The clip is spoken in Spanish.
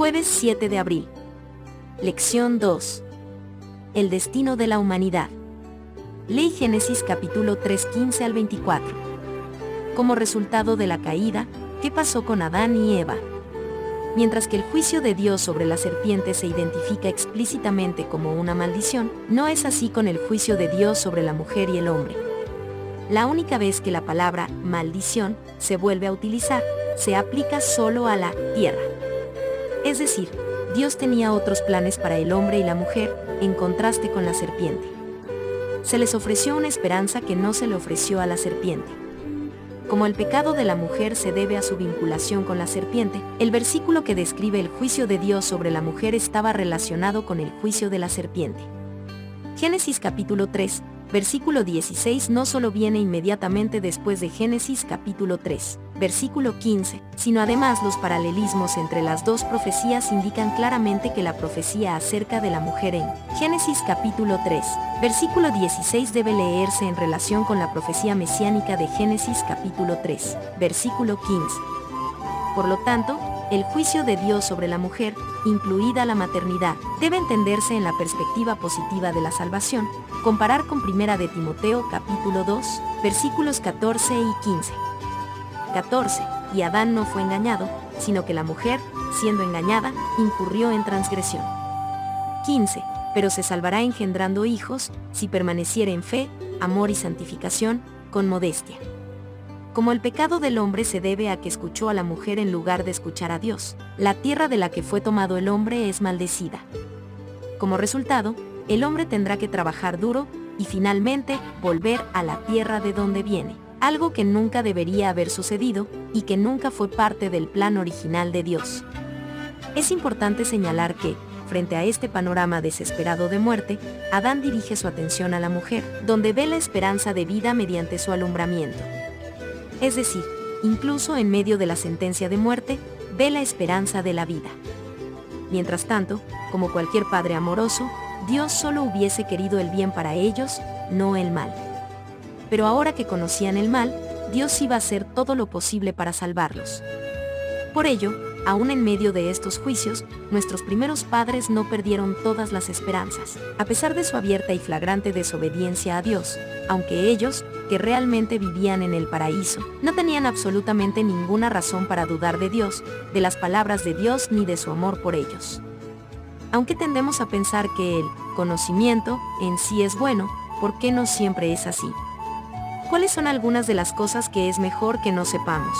Jueves 7 de abril. Lección 2. El destino de la humanidad. Ley Génesis capítulo 3 15 al 24. Como resultado de la caída, ¿qué pasó con Adán y Eva? Mientras que el juicio de Dios sobre la serpiente se identifica explícitamente como una maldición, no es así con el juicio de Dios sobre la mujer y el hombre. La única vez que la palabra maldición se vuelve a utilizar, se aplica solo a la tierra. Es decir, Dios tenía otros planes para el hombre y la mujer, en contraste con la serpiente. Se les ofreció una esperanza que no se le ofreció a la serpiente. Como el pecado de la mujer se debe a su vinculación con la serpiente, el versículo que describe el juicio de Dios sobre la mujer estaba relacionado con el juicio de la serpiente. Génesis capítulo 3, versículo 16 no solo viene inmediatamente después de Génesis capítulo 3, versículo 15, sino además los paralelismos entre las dos profecías indican claramente que la profecía acerca de la mujer en Génesis capítulo 3, versículo 16 debe leerse en relación con la profecía mesiánica de Génesis capítulo 3, versículo 15. Por lo tanto, el juicio de Dios sobre la mujer, incluida la maternidad, debe entenderse en la perspectiva positiva de la salvación, comparar con Primera de Timoteo capítulo 2, versículos 14 y 15. 14. Y Adán no fue engañado, sino que la mujer, siendo engañada, incurrió en transgresión. 15. Pero se salvará engendrando hijos, si permaneciere en fe, amor y santificación, con modestia. Como el pecado del hombre se debe a que escuchó a la mujer en lugar de escuchar a Dios, la tierra de la que fue tomado el hombre es maldecida. Como resultado, el hombre tendrá que trabajar duro y finalmente volver a la tierra de donde viene, algo que nunca debería haber sucedido y que nunca fue parte del plan original de Dios. Es importante señalar que, frente a este panorama desesperado de muerte, Adán dirige su atención a la mujer, donde ve la esperanza de vida mediante su alumbramiento. Es decir, incluso en medio de la sentencia de muerte, ve la esperanza de la vida. Mientras tanto, como cualquier padre amoroso, Dios solo hubiese querido el bien para ellos, no el mal. Pero ahora que conocían el mal, Dios iba a hacer todo lo posible para salvarlos. Por ello, aún en medio de estos juicios, nuestros primeros padres no perdieron todas las esperanzas, a pesar de su abierta y flagrante desobediencia a Dios, aunque ellos, que realmente vivían en el paraíso, no tenían absolutamente ninguna razón para dudar de Dios, de las palabras de Dios ni de su amor por ellos. Aunque tendemos a pensar que el conocimiento en sí es bueno, ¿por qué no siempre es así? ¿Cuáles son algunas de las cosas que es mejor que no sepamos?